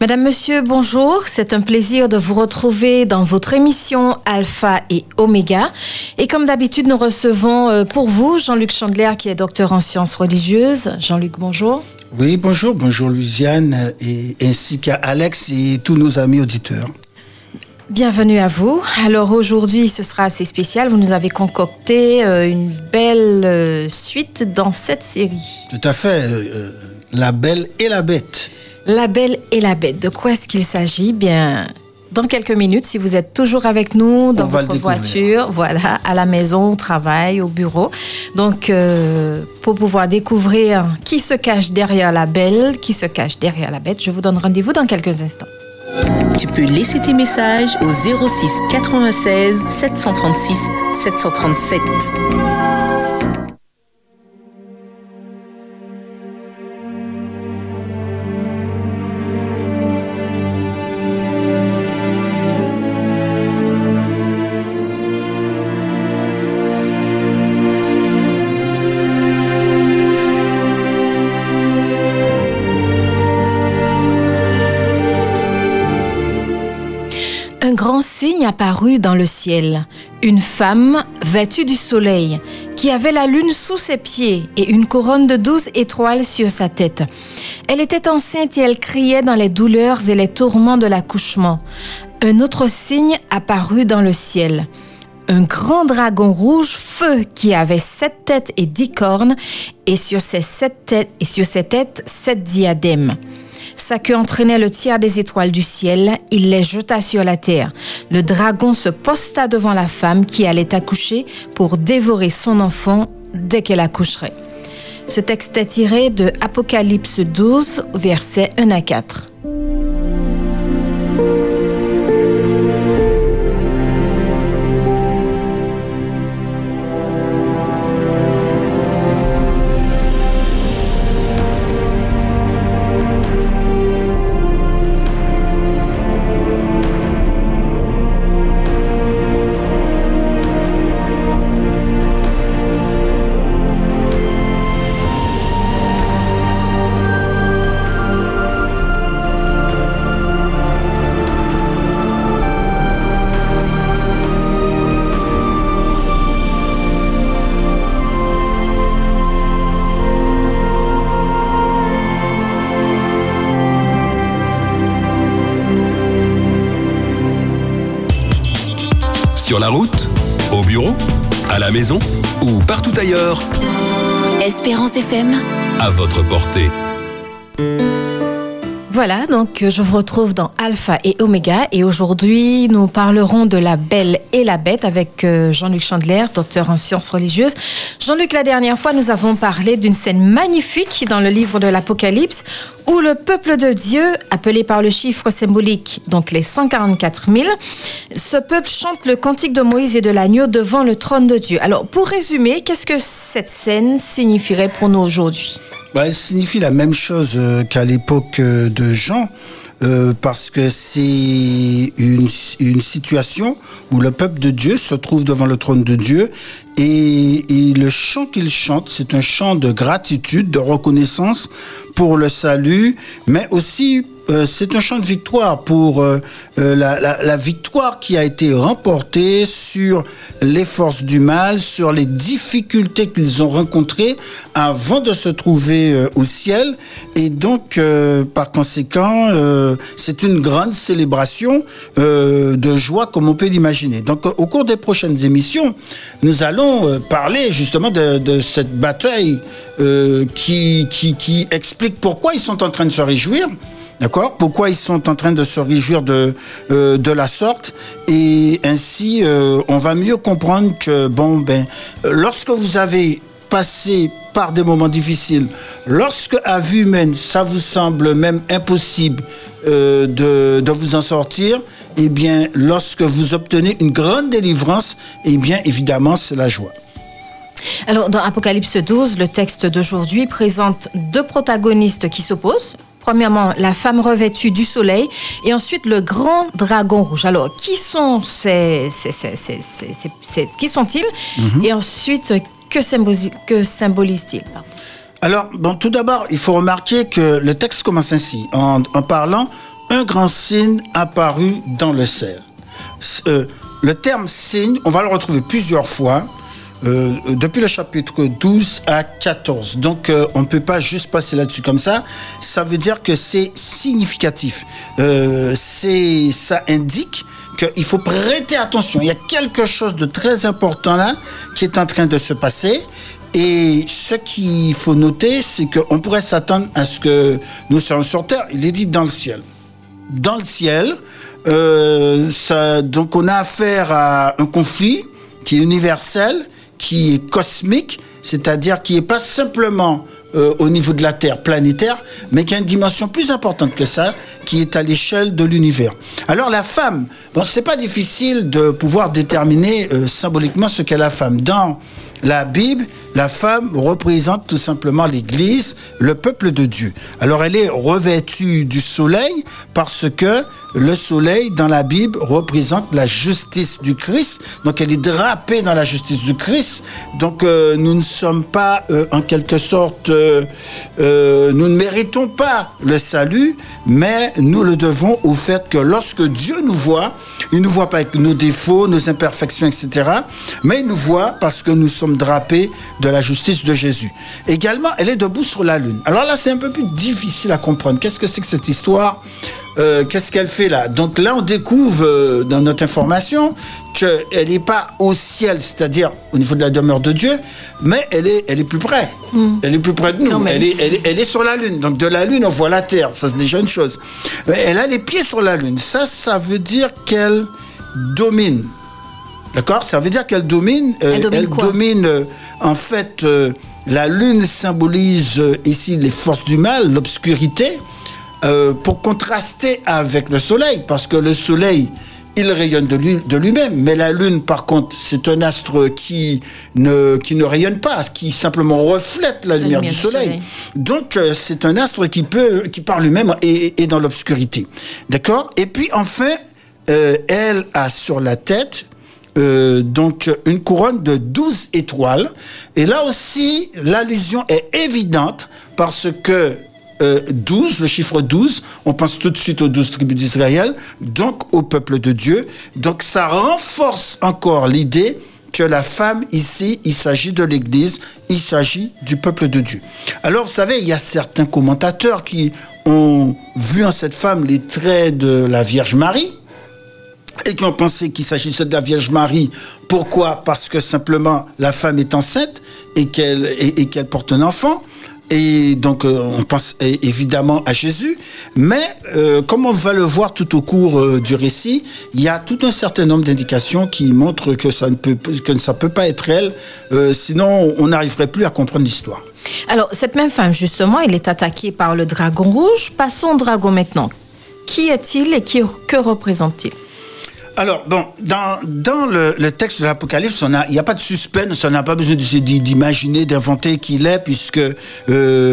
Madame, Monsieur, bonjour. C'est un plaisir de vous retrouver dans votre émission Alpha et Oméga. Et comme d'habitude, nous recevons euh, pour vous Jean-Luc Chandler, qui est docteur en sciences religieuses. Jean-Luc, bonjour. Oui, bonjour. Bonjour, Luciane, et, ainsi qu'à Alex et tous nos amis auditeurs. Bienvenue à vous. Alors aujourd'hui, ce sera assez spécial. Vous nous avez concocté euh, une belle euh, suite dans cette série. Tout à fait. la Belle et la Bête. La Belle et la Bête. De quoi est-ce qu'il s'agit? Bien, dans quelques minutes, si vous êtes toujours avec nous dans votre voiture, voilà, à la maison, au travail, au bureau. Donc, euh, pour pouvoir découvrir qui se cache derrière la Belle, qui se cache derrière la Bête, je vous donne rendez-vous dans quelques instants. Tu peux laisser tes messages au 06 96 736 737. Apparut dans le ciel, une femme vêtue du soleil, qui avait la lune sous ses pieds et une couronne de douze étoiles sur sa tête. Elle était enceinte et elle criait dans les douleurs et les tourments de l'accouchement. Un autre signe apparut dans le ciel. Un grand dragon rouge feu qui avait sept têtes et dix cornes, et sur ses sept têtes et sur ses têtes sept diadèmes. Sa queue entraînait le tiers des étoiles du ciel, il les jeta sur la terre. Le dragon se posta devant la femme qui allait accoucher pour dévorer son enfant dès qu'elle accoucherait. Ce texte est tiré de Apocalypse 12, versets 1 à 4. À la maison ou partout ailleurs. Espérance FM. À votre portée. Voilà, donc je vous retrouve dans Alpha et Oméga et aujourd'hui nous parlerons de la belle et la bête avec euh, Jean-Luc Chandler, docteur en sciences religieuses. Jean-Luc, la dernière fois nous avons parlé d'une scène magnifique dans le livre de l'Apocalypse où le peuple de Dieu, appelé par le chiffre symbolique, donc les 144 000, ce peuple chante le cantique de Moïse et de l'agneau devant le trône de Dieu. Alors pour résumer, qu'est-ce que cette scène signifierait pour nous aujourd'hui? Bah, elle signifie la même chose euh, qu'à l'époque euh, de Jean. Euh, parce que c'est une, situation où le peuple de Dieu se trouve devant le trône de Dieu et le chant qu'il chante, c'est un chant de gratitude, de reconnaissance pour le salut, mais aussi euh, c'est un chant de victoire pour euh, euh, la, victoire qui a été remportée sur les forces du mal, sur les difficultés qu'ils ont rencontrées avant de se trouver au ciel. Et donc, par conséquent, c'est une grande célébration de joie comme on peut l'imaginer. Donc, au cours des prochaines émissions, nous allons parler justement de, cette bataille qui explique pourquoi ils sont en train de se réjouir. D'accord Pourquoi ils sont en train de se réjouir de, euh, la sorte Et ainsi, euh, on va mieux comprendre que, bon, ben, lorsque vous avez passé par des moments difficiles, lorsque à vue humaine, ça vous semble même impossible euh, de, de vous en sortir, eh bien, lorsque vous obtenez une grande délivrance, eh bien, évidemment, c'est la joie. Alors, dans Apocalypse 12, le texte d'aujourd'hui présente deux protagonistes qui s'opposent. Premièrement, la femme revêtue du soleil et ensuite le grand dragon rouge. Alors, qui sont ces, ces, ces, ces qui sont-ils mm -hmm. Et ensuite, que, symbolise, que symbolise-t-il Alors, bon, tout d'abord, il faut remarquer que le texte commence ainsi, en, en parlant un grand signe apparut dans le ciel. Euh, le terme signe, on va le retrouver plusieurs fois. Euh, depuis le chapitre 12 à 14. Donc euh, on ne peut pas juste passer là-dessus comme ça. Ça veut dire que c'est significatif. Euh, ça indique qu'il faut prêter attention. Il y a quelque chose de très important là qui est en train de se passer. Et ce qu'il faut noter, c'est qu'on pourrait s'attendre à ce que nous soyons sur Terre. Il est dit dans le ciel. Dans le ciel, ça, donc on a affaire à un conflit qui est universel qui est cosmique, c'est-à-dire qui n'est pas simplement euh, au niveau de la Terre planétaire, mais qui a une dimension plus importante que ça, qui est à l'échelle de l'univers. Alors la femme, bon, c'est pas difficile de pouvoir déterminer euh, symboliquement ce qu'est la femme. Dans la Bible, la femme représente tout simplement l'Église, le peuple de Dieu. Alors elle est revêtue du soleil parce que le soleil dans la Bible représente la justice du Christ. Donc elle est drapée dans la justice du Christ. Donc euh, nous ne sommes pas euh, en quelque sorte, euh, nous ne méritons pas le salut, mais nous le devons au fait que lorsque Dieu nous voit, il nous voit pas avec nos défauts, nos imperfections, etc. Mais il nous voit parce que nous sommes drapés de la justice de Jésus. Également, elle est debout sur la lune. Alors là, c'est un peu plus difficile à comprendre. Qu'est-ce que c'est que cette histoire euh, qu'est-ce qu'elle fait là? Donc là, on découvre euh, dans notre information qu'elle n'est pas au ciel, c'est-à-dire au niveau de la demeure de Dieu, mais elle est, elle est plus près. Hmm. Elle est plus près de nous. Elle est, elle, est, sur la Lune. Donc de la Lune, on voit la Terre. Ça, c'est déjà une chose. Elle a les pieds sur la Lune. Ça, ça veut dire qu'elle domine. D'accord Ça veut dire qu'elle domine. Euh, elle domine, en fait, la Lune symbolise ici les forces du mal, l'obscurité. Euh, pour contraster avec le Soleil, parce que le Soleil, il rayonne de lui-même, mais la Lune, par contre, c'est un astre qui ne, qui ne rayonne pas, qui simplement reflète la, lumière, du soleil. Donc, euh, c'est un astre qui peut, qui par lui-même est, dans l'obscurité. D'accord Et puis, enfin, euh, elle a sur la tête donc une couronne de 12 étoiles. Et là aussi, l'allusion est évidente parce que 12, euh, le chiffre 12, on pense tout de suite aux 12 tribus d'Israël, donc au peuple de Dieu. Donc ça renforce encore l'idée que la femme ici, il s'agit de l'Église, il s'agit du peuple de Dieu. Alors vous savez, il y a certains commentateurs qui ont vu en cette femme les traits de la Vierge Marie et qui ont pensé qu'il s'agissait de la Vierge Marie. Pourquoi? Parce que simplement la femme est enceinte et qu'elle et porte un enfant. Et donc, euh, on pense évidemment à Jésus, mais euh, comme on va le voir tout au cours euh, du récit, il y a tout un certain nombre d'indications qui montrent que ça ne peut, que ça peut pas être elle, sinon on n'arriverait plus à comprendre l'histoire. Alors, cette même femme, justement, elle est attaquée par le dragon rouge. Passons au dragon maintenant. Qui est-il et qui, que représente-t-il? Alors, bon, dans, le, texte de l'Apocalypse, il n'y a pas de suspense, on n'a pas besoin d'imaginer, d'inventer qu'il est, puisque euh,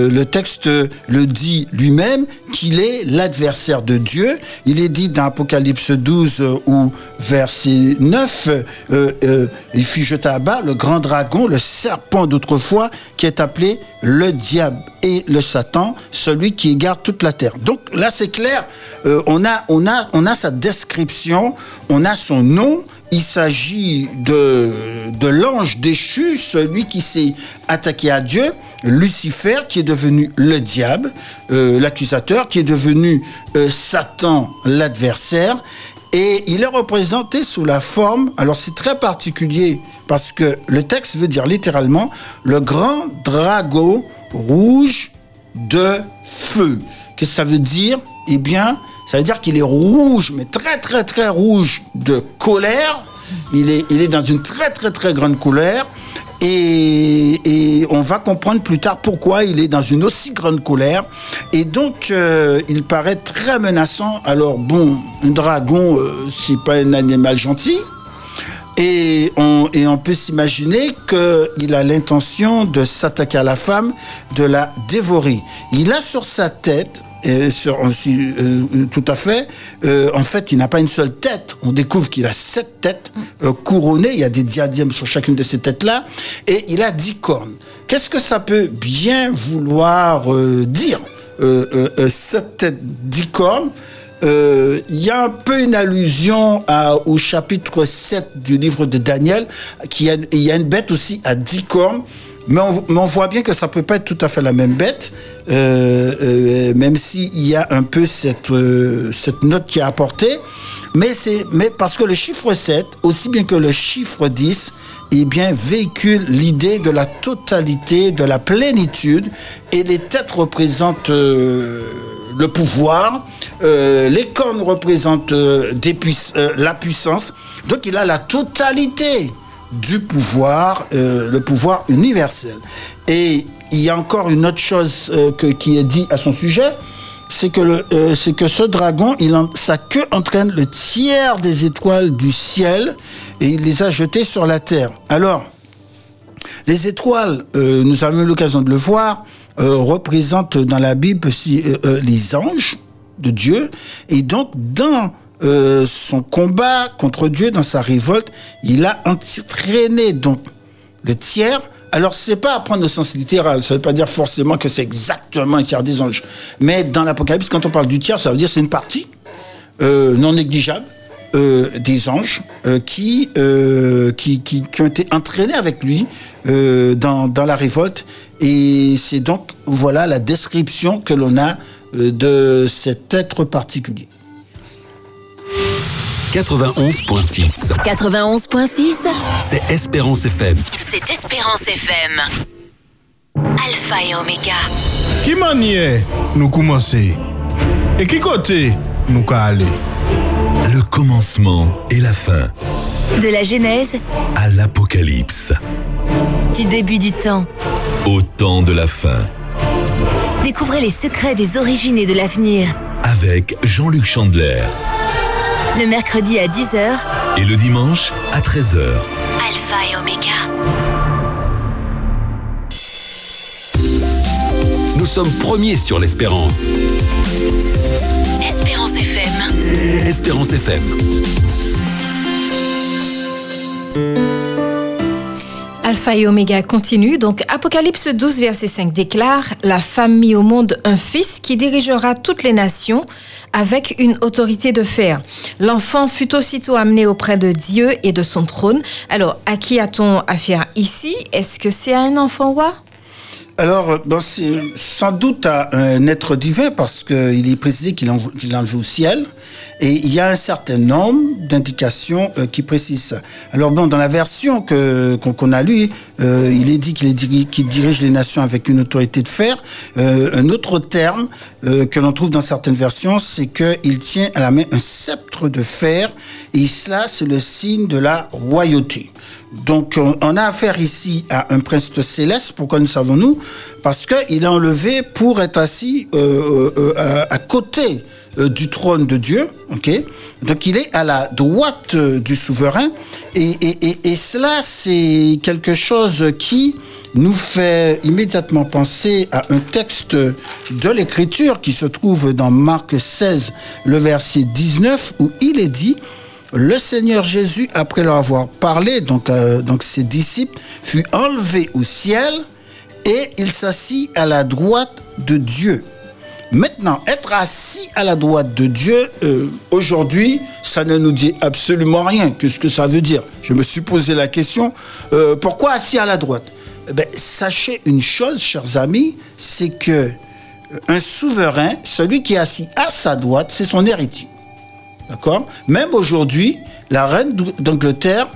le texte le dit lui-même qu'il est l'adversaire de Dieu. Il est dit dans Apocalypse 12 euh, ou verset 9, euh, il fut jeté à bas le grand dragon, le serpent d'autrefois, qui est appelé le diable et le Satan, celui qui égare toute la terre. Donc là, c'est clair, on, a, on, a, sa description, on a son nom. Il s'agit de, de l'ange déchu, celui qui s'est attaqué à Dieu, Lucifer, qui est devenu le diable, euh, l'accusateur, qui est devenu euh, Satan, l'adversaire. Et il est représenté sous la forme, alors c'est très particulier, parce que le texte veut dire littéralement le grand dragon rouge de feu. Qu'est-ce que ça veut dire? Eh bien, ça veut dire qu'il est rouge, mais très très très rouge de colère. Il est, il est dans une très très très grande colère. Et, et, on va comprendre plus tard pourquoi il est dans une aussi grande colère. Et donc, euh, il paraît très menaçant. Alors bon, un dragon, euh, c'est pas un animal gentil. Et on, et on peut s'imaginer qu'il a l'intention de s'attaquer à la femme, de la dévorer. Il a sur sa tête sur, euh, tout à fait. Euh, en fait, il n'a pas une seule tête. On découvre qu'il a sept têtes euh, couronnées. Il y a des diadèmes sur chacune de ces têtes-là. Et il a dix cornes. Qu'est-ce que ça peut bien vouloir dire Sept têtes, dix cornes? Il y a un peu une allusion au chapitre 7 du livre de Daniel, qui y a une bête aussi à 10 cornes. Mais on, voit bien que ça peut pas être tout à fait la même bête, même s'il y a un peu cette, cette note qui est apportée. Mais, mais parce que le chiffre 7, aussi bien que le chiffre 10, eh bien, véhicule l'idée de la totalité, de la plénitude, et les têtes représentent euh, le pouvoir, euh, les cornes représentent euh, la puissance, donc il a la totalité du pouvoir, le pouvoir universel. Et il y a encore une autre chose qui est dit à son sujet, c'est que, euh, que ce dragon, il sa queue entraîne le tiers des étoiles du ciel et il les a jetées sur la terre. Alors, les étoiles, euh, nous avons eu l'occasion de le voir, euh, représentent dans la Bible aussi, les anges de Dieu. Et donc, dans son combat contre Dieu, dans sa révolte, il a entraîné donc le tiers alors, c'est pas à prendre au sens littéral. Ça veut pas dire forcément que c'est exactement un tiers des anges. Mais dans l'Apocalypse, quand on parle du tiers, ça veut dire c'est une partie euh, non négligeable euh, des anges euh, qui, qui, qui, qui, ont été entraînés avec lui dans, dans la révolte. Et c'est donc, voilà la description que l'on a de cet être particulier. 91.6. 91.6 C'est Espérance FM. C'est Espérance FM. Alpha et Omega. Qui maniait nous commencer Et qui côté? Nous aller Le commencement et la fin. De la Genèse à l'Apocalypse. Du début du temps au temps de la fin. Découvrez les secrets des origines et de l'avenir. Avec Jean-Luc Chandler le mercredi à 10h et le dimanche à 13h. Alpha et Omega. Nous sommes premiers sur l'espérance. Espérance FM. Espérance FM. Alpha et Oméga continue. Donc, Apocalypse 12, verset 5 déclare La femme mit au monde un fils qui dirigera toutes les nations avec une autorité de fer. L'enfant fut aussitôt amené auprès de Dieu et de son trône. Alors, à qui a-t-on affaire ici? Est-ce que c'est un enfant roi? Alors, c'est sans doute à un être divin parce qu'il est précisé qu'il est enlevé au ciel. Et il y a un certain nombre d'indications euh, qui précisent ça. Alors bon, dans la version qu'on a lue, euh, il est dit qu'il dirige les nations avec une autorité de fer. Euh, un autre terme que l'on trouve dans certaines versions, c'est qu'il tient à la main un sceptre de fer. Et cela, c'est le signe de la royauté. Donc, on, a affaire ici à un prince céleste. Pourquoi nous savons-nous? Parce qu'il est enlevé pour être assis à côté euh, du trône de Dieu, ok? Donc il est à la droite euh, du souverain, et, et, et, cela c'est quelque chose qui nous fait immédiatement penser à un texte de l'Écriture qui se trouve dans Marc 16, le verset 19, où il est dit, le Seigneur Jésus, après leur avoir parlé, donc, euh, donc ses disciples, fut enlevé au ciel et il s'assit à la droite de Dieu. Maintenant, être assis à la droite de Dieu, euh, aujourd'hui, ça ne nous dit absolument rien. Qu'est-ce que ça veut dire? Je me suis posé la question, euh, pourquoi assis à la droite? Eh ben, Sachez une chose, chers amis, c'est que un souverain, celui qui est assis à sa droite, c'est son héritier. D'accord Même aujourd'hui, la reine d'Angleterre,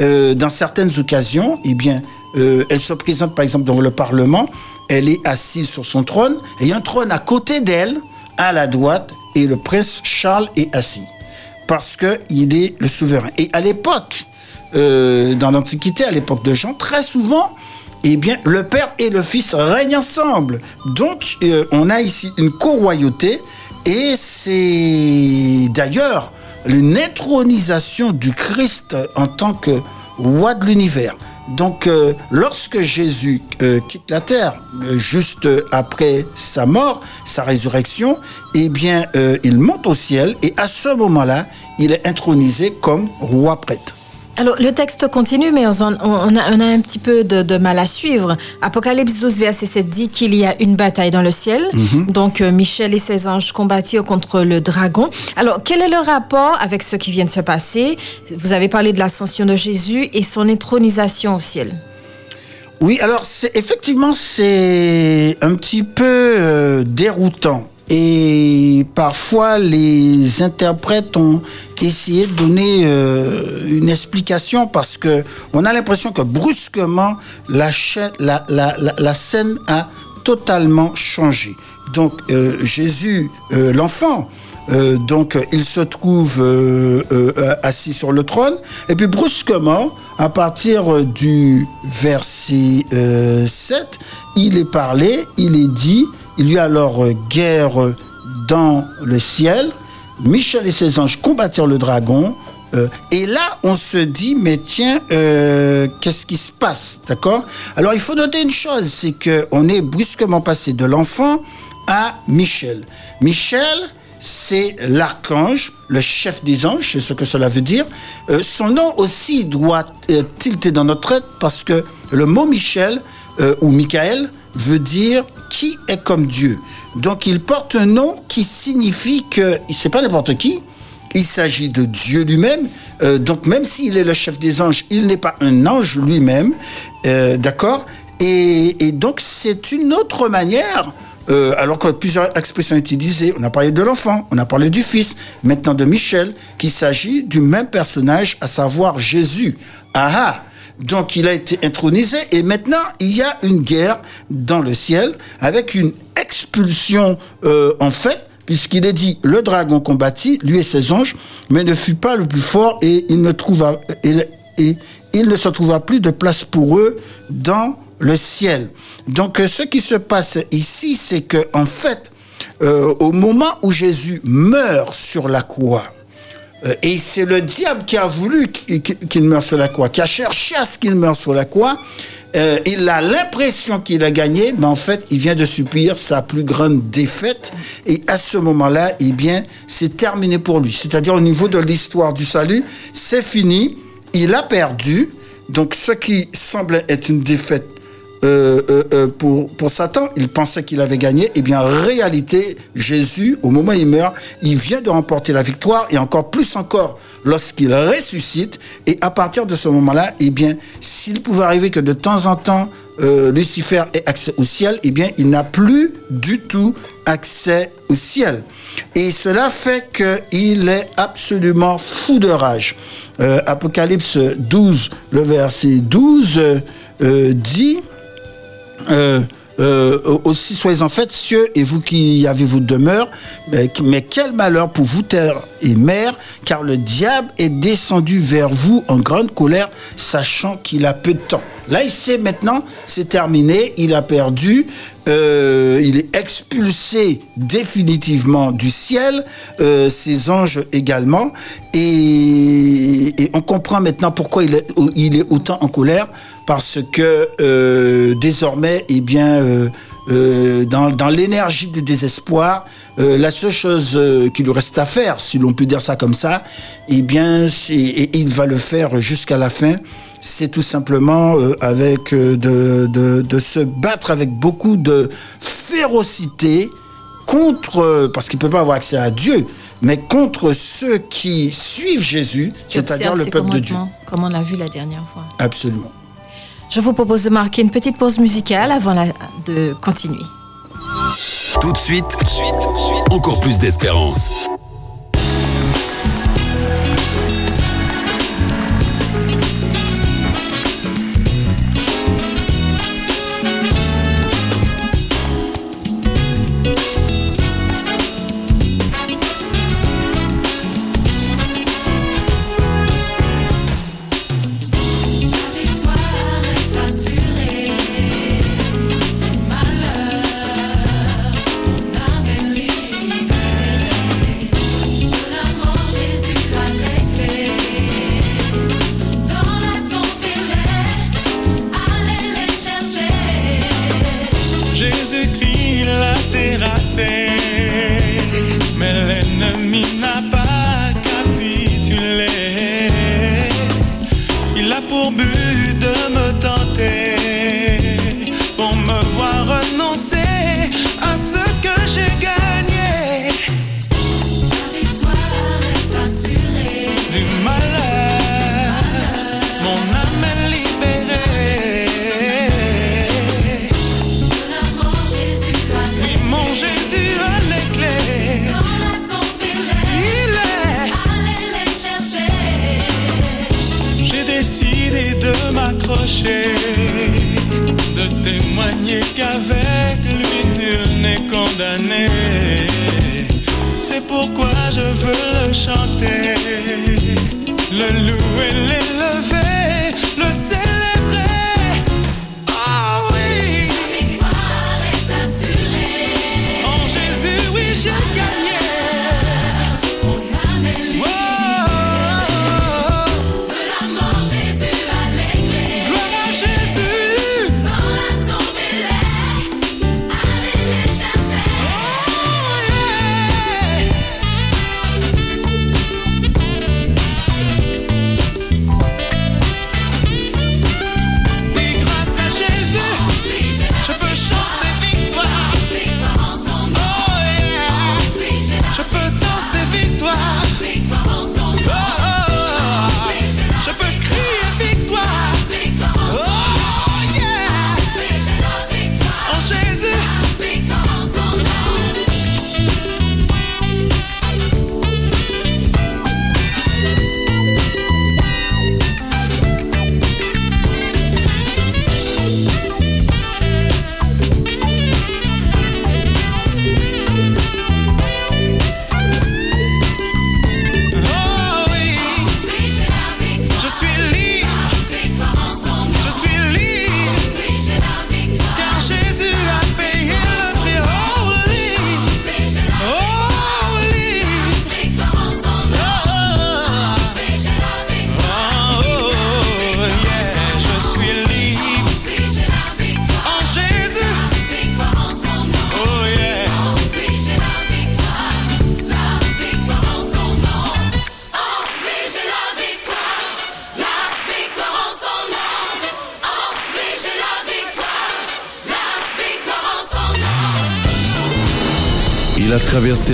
dans certaines occasions, eh bien, elle se présente par exemple dans le Parlement elle est assise sur son trône, et un trône à côté d'elle, à la droite, et le prince Charles est assis. Parce qu'il est le souverain. Et à l'époque, euh, dans l'Antiquité, à l'époque de Jean, très souvent, eh bien, le père et le fils règnent ensemble. Donc, euh, on a ici une co-royauté, et c'est d'ailleurs une intronisation du Christ en tant que roi de l'univers. Donc, euh, lorsque Jésus euh, quitte la terre, euh, juste après sa mort, sa résurrection, eh bien, il monte au ciel et à ce moment-là, il est intronisé comme roi prêtre. Alors, le texte continue, mais on, on- on a, on a un petit peu de, de mal à suivre. Apocalypse 12, verset 7 dit qu'il y a une bataille dans le ciel. Donc, euh, Michel et ses anges combattirent contre le dragon. Alors, quel est le rapport avec ce qui vient de se passer? Vous avez parlé de l'ascension de Jésus et son intronisation au ciel. Oui, alors c'est effectivement c'est un petit peu euh, déroutant et parfois les interprètes ont essayé de donner euh, une explication parce que on a l'impression que brusquement la, la, la, la scène a totalement changé. Donc euh, Jésus, euh, l'enfant, euh, donc il se trouve euh, euh, assis sur le trône. Et puis brusquement à partir du verset euh, 7 il est parlé il est dit il y a alors guerre dans le ciel. Michel et ses anges combattirent le dragon. Et là, on se dit, mais tiens, qu'est-ce qui se passe, d'accord? Alors, il faut noter une chose, c'est que on est brusquement passé de l'enfant à Michel. Michel, c'est l'archange, le chef des anges, c'est ce que cela veut dire. Euh, son nom aussi doit tilter dans notre tête parce que le mot Michel euh, ou Michael veut dire qui est comme Dieu. Donc il porte un nom qui signifie que c'est pas n'importe qui. Il s'agit de Dieu lui-même. Euh, donc même s'il est le chef des anges, il n'est pas un ange lui-même. D'accord? Et donc c'est une autre manière euh, alors que plusieurs expressions utilisées, on a parlé de l'enfant, on a parlé du fils, maintenant de Michel, qu'il s'agit du même personnage, à savoir Jésus. Ah ah donc il a été intronisé et maintenant il y a une guerre dans le ciel avec une expulsion euh, en fait puisqu'il est dit le dragon combattit lui et ses anges mais ne fut pas le plus fort et il ne trouva et, et il ne se trouva plus de place pour eux dans le ciel. Donc euh, ce qui se passe ici c'est que en fait euh, au moment où Jésus meurt sur la croix euh, et c'est le diable qui a voulu qu'il meure sur la croix, qui a cherché à ce qu'il meure sur la croix. Il a l'impression qu'il a gagné, mais en fait, il vient de subir sa plus grande défaite. Et à ce moment-là, eh bien, c'est terminé pour lui. C'est-à-dire au niveau de l'histoire du salut, c'est fini. Il a perdu. Donc, ce qui semblait être une défaite euh, euh, euh, pour, pour Satan, il pensait qu'il avait gagné. Eh bien, en réalité, Jésus, au moment où il meurt, il vient de remporter la victoire et encore plus encore lorsqu'il ressuscite. Et à partir de ce moment-là, eh bien, s'il pouvait arriver que de temps en temps, euh, Lucifer ait accès au ciel, eh bien, il n'a plus du tout accès au ciel. Et cela fait qu'il est absolument fou de rage. Euh, Apocalypse 12, le verset 12 euh, dit euh, euh, aussi soyez-en fait cieux et vous qui avez vous demeure mais, mais quel malheur pour vous terre et mer car le diable est descendu vers vous en grande colère sachant qu'il a peu de temps. Là il sait maintenant c'est terminé il a perdu euh, il est expulsé définitivement du ciel euh, ses anges également. Et, et on comprend maintenant pourquoi il est, il est autant en colère parce que euh, désormais, eh bien, euh, euh, dans, dans l'énergie du désespoir, euh, la seule chose euh, qui lui reste à faire, si l'on peut dire ça comme ça, eh bien, et il va le faire jusqu'à la fin, c'est tout simplement euh, avec euh, de, de, de se battre avec beaucoup de férocité contre, euh, parce qu'il peut pas avoir accès à Dieu, mais contre ceux qui suivent Jésus, c'est-à-dire le peuple de Dieu. Comme on l'a vu la dernière fois. Absolument. Je vous propose de marquer une petite pause musicale avant la- de continuer. Tout de suite, encore plus d'espérance. Pour but de me tenter, pour me voir renoncer à ce que j'ai gagné. De témoigner qu'avec lui nul n'est condamné. C'est pourquoi je veux le chanter, le louer, l'élever,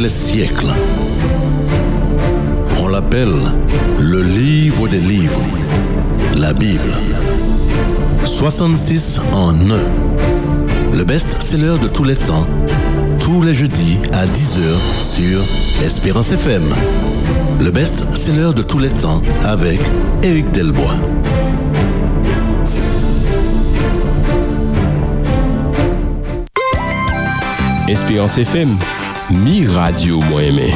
les siècles. On l'appelle le livre des livres, la Bible. 66 en un. Le best-seller de tous les temps, tous les jeudis à 10h sur Espérance FM. Le best-seller de tous les temps avec Éric Delbois. Espérance FM, mi radio aimé.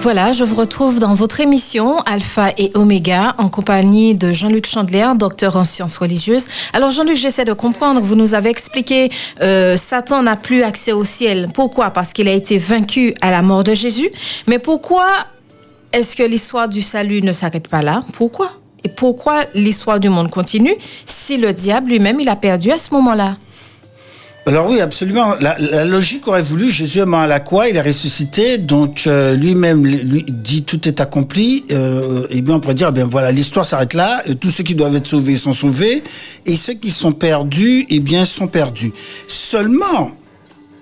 Voilà, je vous retrouve dans votre émission Alpha et Oméga en compagnie de Jean-Luc Chandler, docteur en sciences religieuses. Alors Jean-Luc, j'essaie de comprendre, vous nous avez expliqué, euh, Satan n'a plus accès au ciel. Pourquoi? Parce qu'il a été vaincu à la mort de Jésus. Mais pourquoi est-ce que l'histoire du salut ne s'arrête pas là? Pourquoi? Et pourquoi l'histoire du monde continue si le diable lui-même, il a perdu à ce moment-là? Alors oui, absolument. La, logique aurait voulu Jésus est mort à la croix, il est ressuscité, donc euh, lui-même lui dit tout est accompli. Euh, et bien on pourrait dire, eh bien voilà, l'histoire s'arrête là. Et tous ceux qui doivent être sauvés sont sauvés, et ceux qui sont perdus, eh bien sont perdus. Seulement,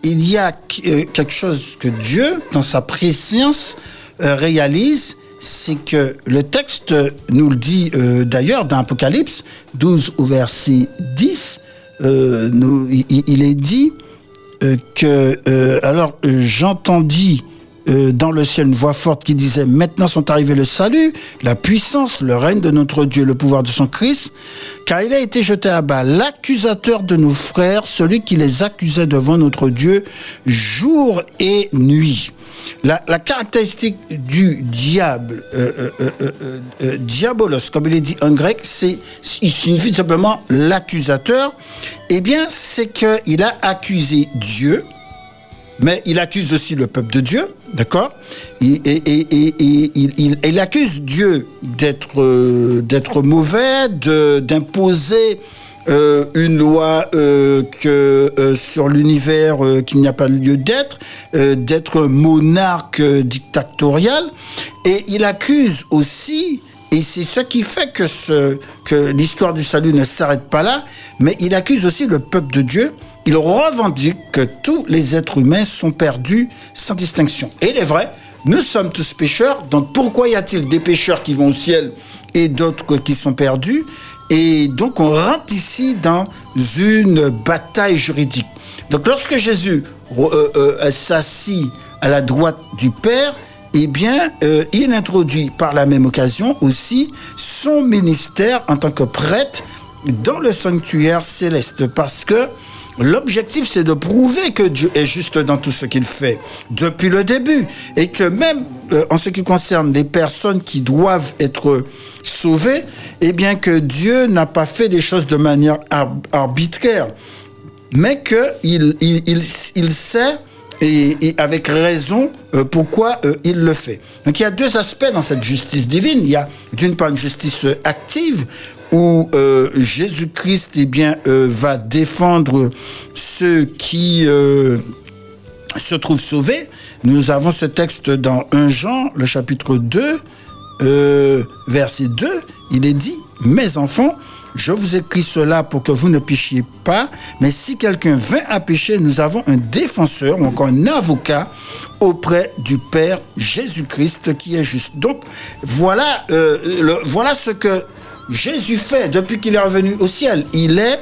il y a euh, quelque chose que Dieu, dans sa préscience, réalise, c'est que le texte nous le dit euh, d'ailleurs dans Apocalypse 12 au verset 10, euh, nous, il, est dit euh, que, euh, alors euh, j'entendis euh, dans le ciel une voix forte qui disait, maintenant sont arrivés le salut, la puissance, le règne de notre Dieu, le pouvoir de son Christ, car il a été jeté à bas l'accusateur de nos frères, celui qui les accusait devant notre Dieu jour et nuit. La, caractéristique du diable, euh, euh, euh, euh, diabolos, comme il est dit en grec, c'est, il signifie simplement l'accusateur. Eh bien, c'est qu'il a accusé Dieu, mais il accuse aussi le peuple de Dieu, d'accord et, il, accuse Dieu d'être euh, mauvais, d'imposer euh, une loi euh, que sur l'univers qu'il n'y a pas lieu d'être, d'être monarque dictatorial, et il accuse aussi, et c'est ce qui fait que l'histoire du salut ne s'arrête pas là, mais il accuse aussi le peuple de Dieu. Il revendique que tous les êtres humains sont perdus sans distinction. Et il est vrai, nous sommes tous pécheurs, donc pourquoi y a-t-il des pécheurs qui vont au ciel et d'autres qui sont perdus? Et donc on rentre ici dans une bataille juridique. Donc lorsque Jésus euh, euh, s'assit à la droite du Père, eh bien, euh, il introduit par la même occasion aussi son ministère en tant que prêtre dans le sanctuaire céleste. Parce que l'objectif, c'est de prouver que Dieu est juste dans tout ce qu'il fait depuis le début. Et que même euh, en ce qui concerne des personnes qui doivent être sauvées, eh bien que Dieu n'a pas fait des choses de manière ar- arbitraire mais qu'il il, il, il sait et, avec raison euh, pourquoi euh, il le fait. Donc il y a deux aspects dans cette justice divine. Il y a d'une part une justice euh, active où Jésus-Christ eh bien, va défendre ceux qui se trouvent sauvés. Nous avons ce texte dans 1 Jean, le chapitre 2, euh, verset 2. Il est dit, mes enfants, je vous écris cela pour que vous ne péchiez pas, mais si quelqu'un vint à pécher, nous avons un défenseur ou encore un avocat auprès du Père Jésus-Christ qui est juste. Donc voilà, euh, voilà ce que Jésus fait depuis qu'il est revenu au ciel. Il est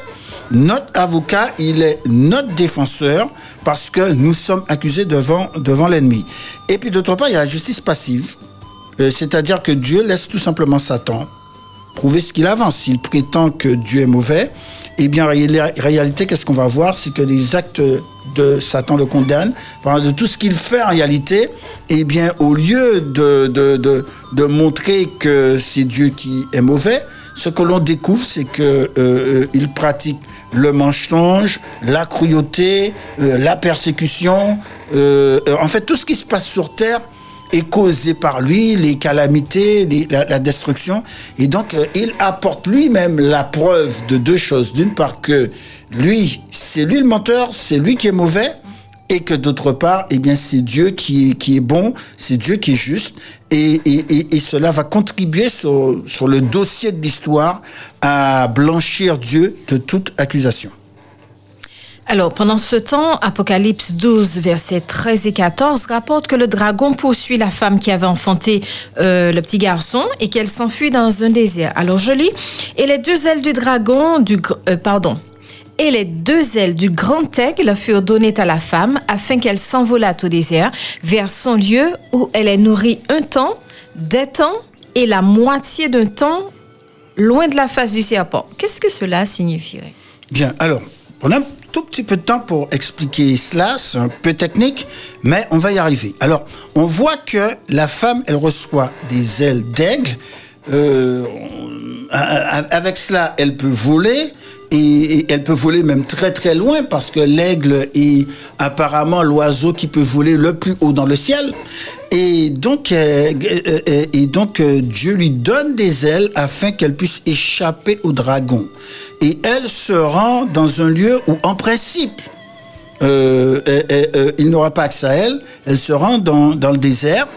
notre avocat, il est notre défenseur parce que nous sommes accusés devant, devant l'ennemi. Et puis d'autre part, il y a la justice passive, Euh, c'est-à-dire que Dieu laisse tout simplement Satan prouver ce qu'il avance. S'il prétend que Dieu est mauvais, eh bien, en réa- réalité, qu'est-ce qu'on va voir? C'est que les actes de Satan le condamnent. Par de tout ce qu'il fait en réalité, eh bien, au lieu de, de, de, de montrer que c'est Dieu qui est mauvais, ce que l'on découvre, c'est que euh, euh, il pratique le mensonge, la cruauté, euh, la persécution, euh, en fait, tout ce qui se passe sur terre est causé par lui, les calamités, la destruction. Et donc, euh, il apporte lui-même la preuve de deux choses. D'une part, que lui, c'est lui le menteur, c'est lui qui est mauvais. Et que d'autre part, eh bien, c'est Dieu qui est, qui est bon, c'est Dieu qui est juste. Et, et, et, et cela va contribuer sur, sur le dossier de l'histoire à blanchir Dieu de toute accusation. Alors, pendant ce temps, Apocalypse 12, versets 13 et 14 rapporte que le dragon poursuit la femme qui avait enfanté euh, le petit garçon et qu'elle s'enfuit dans un désert. Alors, je lis, et les deux ailes du dragon, du, euh, pardon, et les deux ailes du grand aigle furent données à la femme afin qu'elle s'envolât au désert vers son lieu où elle est nourrie un temps, des temps et la moitié d'un temps loin de la face du serpent. Qu'est-ce que cela signifierait? Bien, alors, on tout petit peu de temps pour expliquer cela, c'est un peu technique, mais on va y arriver. Alors, on voit que la femme, elle reçoit des ailes d'aigle. Euh, avec cela, elle peut voler. Et, elle peut voler même très très loin parce que l'aigle est apparemment l'oiseau qui peut voler le plus haut dans le ciel. Et donc, euh, euh, et donc euh, Dieu lui donne des ailes afin qu'elle puisse échapper au dragon. Et elle se rend dans un lieu où, en principe, euh, euh, euh, il n'aura pas accès à elle. Elle se rend dans, le désert.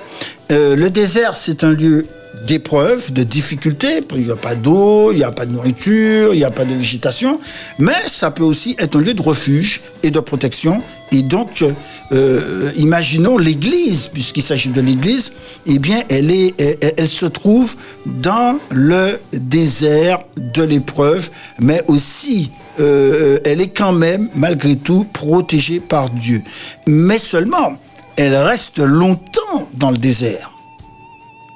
Le désert, c'est un lieu d'épreuve, de difficulté. Il n'y a pas d'eau, il n'y a pas de nourriture, il n'y a pas de végétation. Mais ça peut aussi être un lieu de refuge et de protection. Et donc, euh, euh, imaginons l'Église, puisqu'il s'agit de l'Église, eh bien, elle, est, elle, se trouve dans le désert de l'épreuve, mais aussi euh, elle est quand même, malgré tout, protégée par Dieu. Mais seulement, elle reste longtemps dans le désert.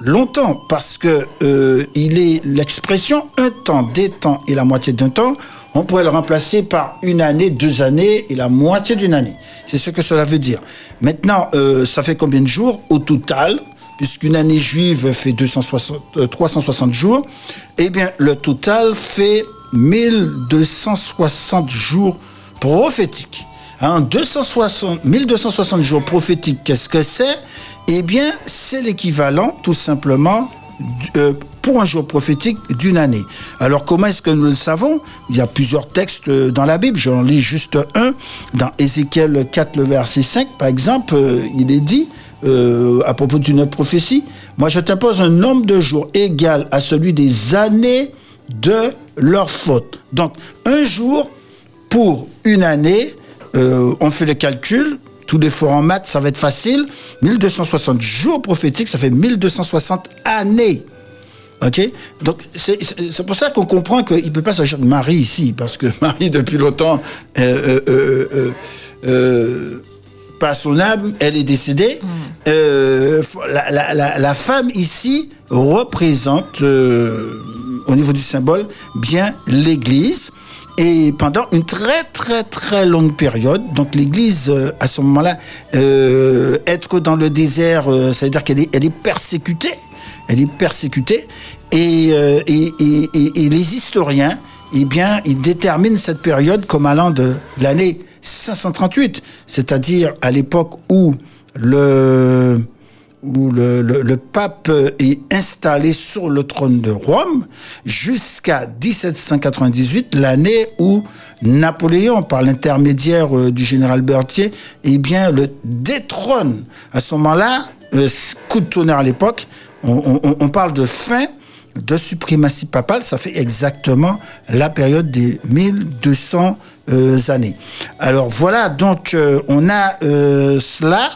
Longtemps, parce que euh, il est l'expression un temps, des temps et la moitié d'un temps. On pourrait le remplacer par une année, deux années et la moitié d'une année. C'est ce que cela veut dire. Maintenant, euh, ça fait combien de jours au total Puisqu'une année juive fait 260, euh, 360 jours, eh bien, le total fait 1260 jours prophétiques. Hein, 260, 1260 jours prophétiques, qu'est-ce que c'est? Eh bien, c'est l'équivalent, tout simplement, euh, pour un jour prophétique d'une année. Alors comment est-ce que nous le savons? Il y a plusieurs textes euh, dans la Bible, j'en lis juste un. Dans Ézéchiel 4, le verset 5, par exemple, euh, il est dit, à propos d'une prophétie, moi je t'impose un nombre de jours égal à celui des années de leur faute. Donc un jour pour une année, on fait le calcul, tous les forts en maths, ça va être facile. 1260 jours prophétiques, ça fait 1260 années. OK? Donc, c'est pour ça qu'on comprend qu'il ne peut pas s'agir de Marie ici, parce que Marie, depuis longtemps, euh, euh, euh, pas son âme, elle est décédée. Euh, la, la- la- la femme ici représente, au niveau du symbole, bien l'Église. Et pendant une très très très longue période, donc l'Église euh, à ce moment-là, euh, être dans le désert, euh, ça veut dire qu'elle est, elle est persécutée, elle est persécutée, et- et- et les historiens, eh bien, ils déterminent cette période comme allant de l'année 538, c'est-à-dire à l'époque où le où le, le- pape est installé sur le trône de Rome jusqu'à 1798, l'année où Napoléon, par l'intermédiaire euh, du général Berthier, eh bien, le détrône. À ce moment-là, euh, coup de tonnerre à l'époque, on, on- parle de fin de suprématie papale, ça fait exactement la période des 1200 euh, années. Alors voilà, donc euh, on a cela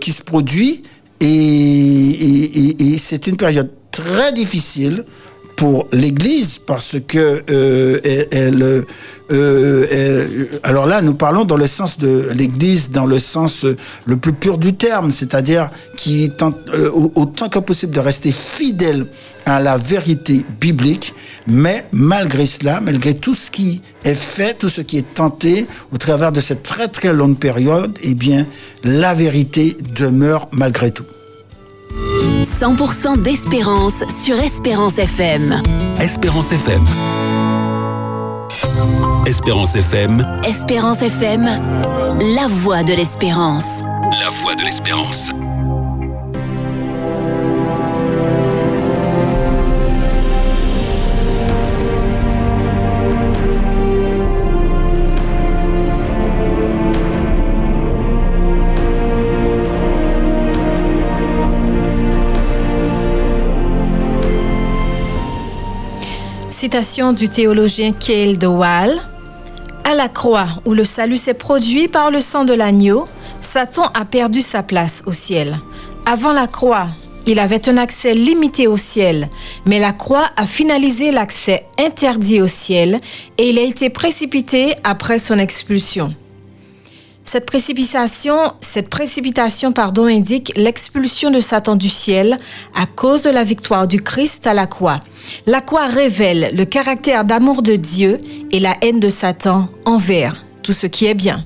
qui se produit et, c'est une période très difficile pour l'Église parce que euh, elle, euh, elle- alors là nous parlons dans le sens de l'Église dans le sens euh, le plus pur du terme c'est-à-dire qui tente euh, au- autant que possible de rester fidèle à la vérité biblique mais malgré cela malgré tout ce qui est fait tout ce qui est tenté au travers de cette très très longue période eh bien la vérité demeure malgré tout 100% d'espérance sur Espérance FM. Espérance FM. Espérance FM, Espérance FM, la voix de l'espérance. la voix de l'espérance. Citation du théologien Keil de Waal. À la croix où le salut s'est produit par le sang de l'agneau, Satan a perdu sa place au ciel. Avant la croix, il avait un accès limité au ciel, mais la croix a finalisé l'accès interdit au ciel et il a été précipité après son expulsion. Cette précipitation, cette précipitation pardon, indique l'expulsion de Satan du ciel à cause de la victoire du Christ à la croix. La croix révèle le caractère d'amour de Dieu et la haine de Satan envers tout ce qui est bien.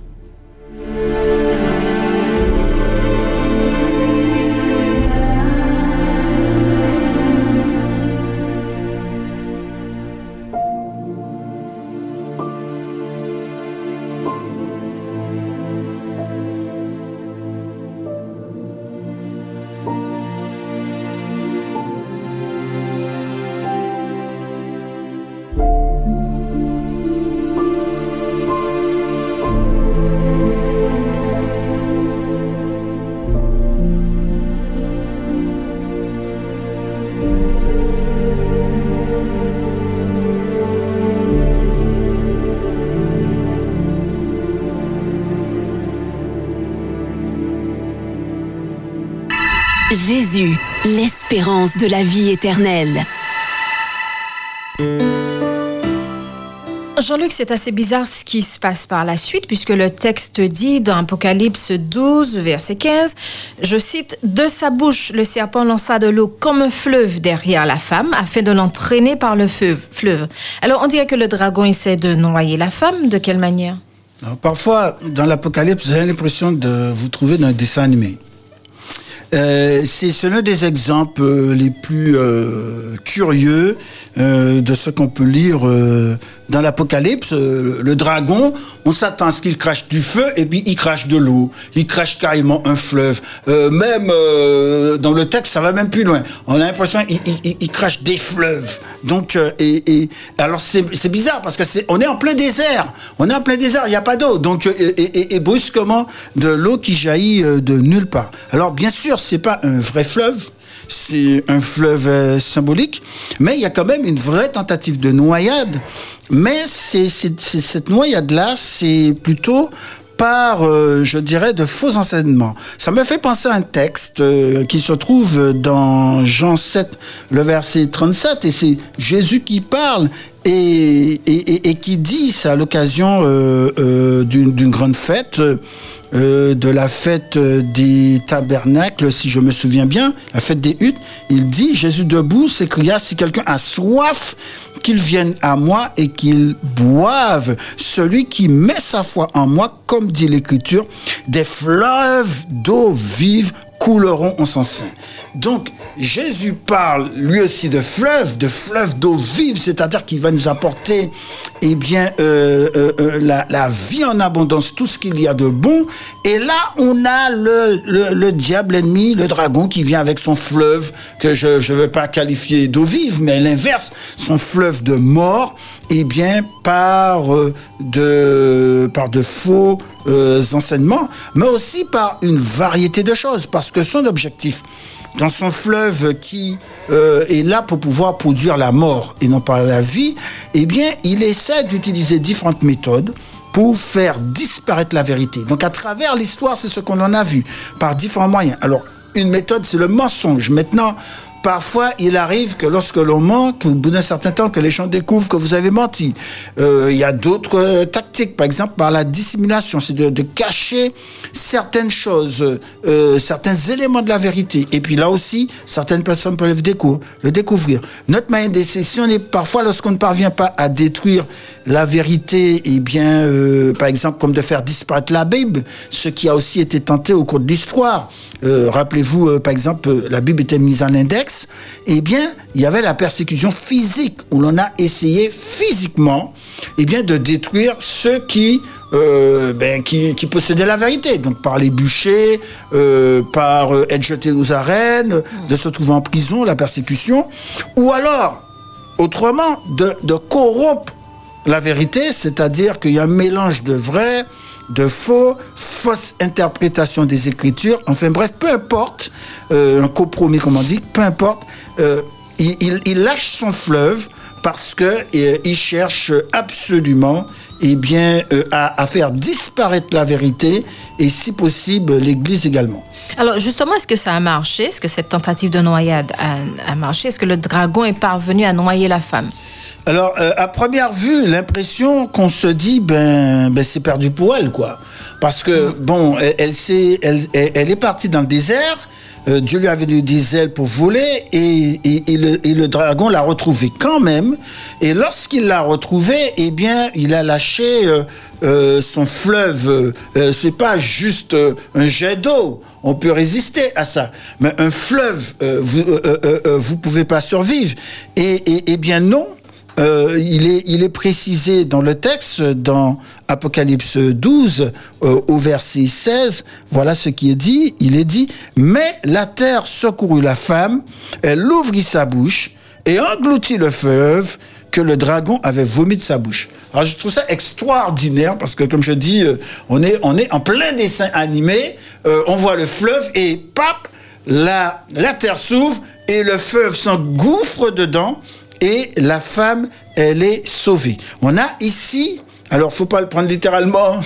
L'espérance de la vie éternelle. Jean-Luc, c'est assez bizarre ce qui se passe par la suite, puisque le texte dit dans Apocalypse 12, verset 15, je cite, De sa bouche, le serpent lança de l'eau comme un fleuve derrière la femme, afin de l'entraîner par le fleuve. Alors, on dirait que le dragon essaie de noyer la femme. De quelle manière? Alors, parfois, dans l'Apocalypse, vous avez l'impression de vous trouver dans un dessin animé. Euh, c'est l'un des exemples euh, les plus euh, curieux de ce qu'on peut lire dans l'Apocalypse. Euh, le dragon, on s'attend à ce qu'il crache du feu et puis il crache de l'eau. Il crache carrément un fleuve. Euh, même euh, dans le texte, ça va même plus loin. On a l'impression qu'il il, il- il crache des fleuves. Donc, et, alors c'est bizarre parce que c'est on est en plein désert. On est en plein désert, il n'y a pas d'eau. Donc, et, et- brusquement de l'eau qui jaillit de nulle part. Alors bien sûr, c'est pas un vrai fleuve c'est un fleuve symbolique, mais il y a quand même une vraie tentative de noyade. Mais c'est, cette noyade-là, c'est plutôt par, euh, je dirais, de faux enseignements. Ça me fait penser à un texte euh, qui se trouve dans Jean 7, le verset 37, et c'est Jésus qui parle et, et, et- qui dit, c'est à l'occasion euh, euh, d'une, grande fête, euh, de la fête des tabernacles, si je me souviens bien, la fête des huttes, il dit, Jésus debout s'écria, si quelqu'un a soif, qu'il vienne à moi et qu'il boive. Celui qui met sa foi en moi, comme dit l'Écriture, des fleuves d'eau vive couleront en son. Donc, Jésus parle lui aussi de fleuves, de fleuves d'eau vive, c'est-à-dire qu'il va nous apporter, eh bien, euh, euh, euh, la, vie en abondance, tout ce qu'il y a de bon. Et là, on a le diable ennemi, le dragon qui vient avec son fleuve, que je ne veux pas qualifier d'eau vive, mais l'inverse, son fleuve de mort, eh bien, par, euh, de, par de faux euh, enseignements, mais aussi par une variété de choses, parce que son objectif, dans son fleuve qui euh, est là pour pouvoir produire la mort et non pas la vie, eh bien, il essaie d'utiliser différentes méthodes pour faire disparaître la vérité. Donc, à travers l'histoire, c'est ce qu'on en a vu, par différents moyens. Alors, une méthode, c'est le mensonge. Maintenant, Parfois, il arrive que lorsque l'on ment, qu'au bout d'un certain temps, que les gens découvrent que vous avez menti. Euh, il y a d'autres euh, tactiques, par exemple par la dissimulation, c'est de, de cacher certaines choses, euh, certains éléments de la vérité. Et puis là aussi, certaines personnes peuvent le découvrir. Le découvrir. Notre moyen d'essayer, si on est parfois, lorsqu'on ne parvient pas à détruire la vérité, eh bien, euh, par exemple, comme de faire disparaître la Bible, ce qui a aussi été tenté au cours de l'histoire. Euh, Rappelez-vous, euh, par exemple, euh, la Bible était mise en index. Eh bien, il y avait la persécution physique où l'on a essayé physiquement, eh bien, de détruire ceux qui, ben, possédaient la vérité. Donc, par les bûchers, par être jeté aux arènes, de se trouver en prison, la persécution, ou alors, autrement, de, de corrompre la vérité, c'est-à-dire qu'il y a un mélange de vrai, de faux, fausse interprétation des Écritures. Enfin bref, peu importe, euh, un compromis comme on dit, peu importe, euh, il, lâche son fleuve parce que euh, il cherche absolument eh bien, euh, à, faire disparaître la vérité et si possible l'Église également. Alors justement, est-ce que ça a marché? Est-ce que cette tentative de noyade a marché? Est-ce que le dragon est parvenu à noyer la femme? Alors, euh, à première vue, l'impression qu'on se dit, ben, ben c'est perdu pour elle, quoi. Parce que, bon, elle, elle, s'est- elle, elle- est partie dans le désert. euh, Dieu lui avait donné des ailes pour voler et, et- et le, et le dragon l'a retrouvée quand même. Et lorsqu'il l'a retrouvée, eh bien, il a lâché euh, euh, son fleuve. C'est pas juste un jet d'eau. On peut résister à ça. Mais un fleuve, vous, vous pouvez pas survivre. Et, et, et bien non. Euh, il, est, il est précisé dans le texte, dans Apocalypse 12, euh, au verset 16, voilà ce qui est dit. Il est dit, mais la terre secourut la femme, elle ouvrit sa bouche et engloutit le fleuve que le dragon avait vomi de sa bouche. Alors je trouve ça extraordinaire parce que comme je dis, euh, on est, on est en plein dessin animé, euh, on voit le fleuve et pap, la, la terre s'ouvre et le fleuve s'engouffre dedans et la femme, elle est sauvée. On a ici, alors faut pas le prendre littéralement,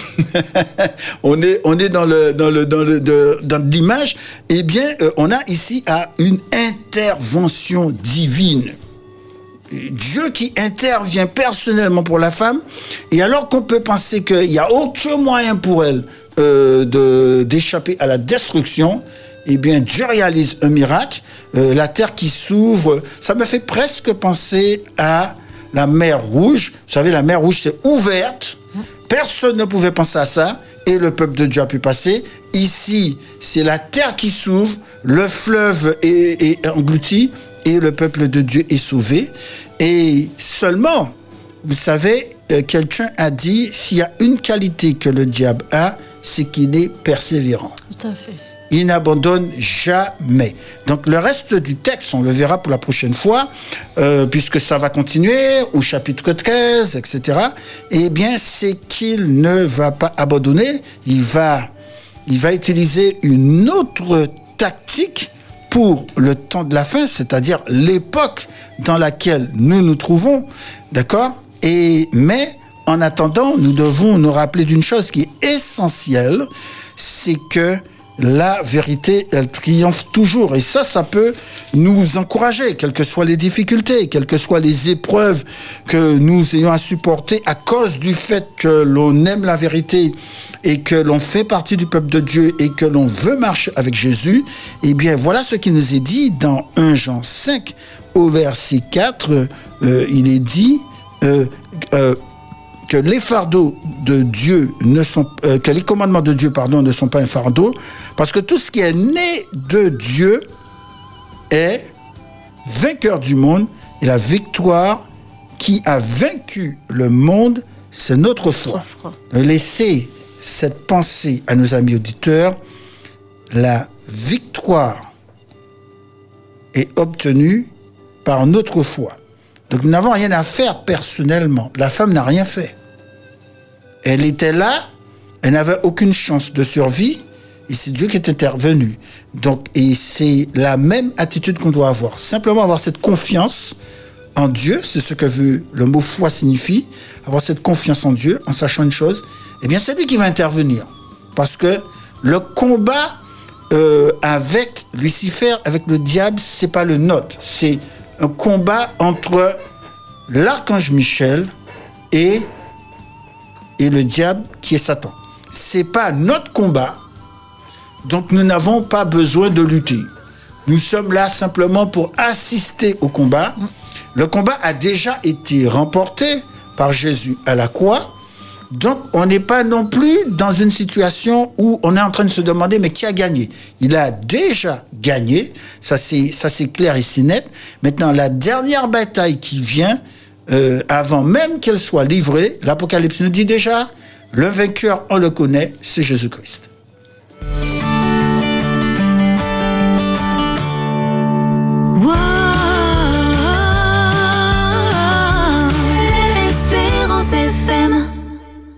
on est, on est dans le, dans le, dans le, dans l'image, eh bien, euh, on a ici à une intervention divine. Dieu qui intervient personnellement pour la femme, et alors qu'on peut penser qu'il n'y a aucun moyen pour elle euh, d'échapper à la destruction, eh bien Dieu réalise un miracle, euh, la terre qui s'ouvre, ça me fait presque penser à la mer Rouge. Vous savez, la mer Rouge s'est ouverte, personne ne pouvait penser à ça, et le peuple de Dieu a pu passer, ici, c'est la terre qui s'ouvre, le fleuve est, est englouti et le peuple de Dieu est sauvé. Et seulement, vous savez, euh, quelqu'un a dit, s'il y a une qualité que le diable a, c'est qu'il est persévérant. Tout à fait. Il n'abandonne jamais. Donc le reste du texte, on le verra pour la prochaine fois, euh, puisque ça va continuer au chapitre 13, etc. Eh bien, c'est qu'il ne va pas abandonner, il va, il va utiliser une autre tactique pour le temps de la fin, c'est-à-dire l'époque dans laquelle nous nous trouvons, d'accord? Et mais en attendant, nous devons nous rappeler d'une chose qui est essentielle, c'est que la vérité, elle triomphe toujours. Et ça, ça peut nous encourager, quelles que soient les difficultés, quelles que soient les épreuves que nous ayons à supporter à cause du fait que l'on aime la vérité et que l'on fait partie du peuple de Dieu et que l'on veut marcher avec Jésus. Eh bien, voilà ce qui nous est dit dans 1 Jean 5 au verset 4. euh, il est dit... euh, euh, que les fardeaux de Dieu ne sont euh, que les commandements de Dieu pardon ne sont pas un fardeau parce que tout ce qui est né de Dieu est vainqueur du monde et la victoire qui a vaincu le monde c'est notre foi. Laissez cette pensée à nos amis auditeurs la victoire est obtenue par notre foi. Donc nous n'avons rien à faire personnellement. La femme n'a rien fait. Elle était là, elle n'avait aucune chance de survie, et c'est Dieu qui est intervenu. Donc, et c'est la même attitude qu'on doit avoir. Simplement avoir cette confiance en Dieu, c'est ce que veut le mot foi signifie, avoir cette confiance en Dieu, en sachant une chose, eh bien c'est lui qui va intervenir. Parce que le combat euh, avec Lucifer, avec le diable, c'est pas le nôtre. C'est un combat entre l'archange Michel et, le diable qui est Satan. C'est pas notre combat, donc nous n'avons pas besoin de lutter. Nous sommes là simplement pour assister au combat. Le combat a déjà été remporté par Jésus à la croix. Donc, on n'est pas non plus dans une situation où on est en train de se demander, mais qui a gagné? Il a déjà gagné, ça c'est, ça c'est clair et c'est net. Maintenant, la dernière bataille qui vient, euh, avant même qu'elle soit livrée, l'Apocalypse nous dit déjà, le vainqueur, on le connaît, c'est Jésus-Christ.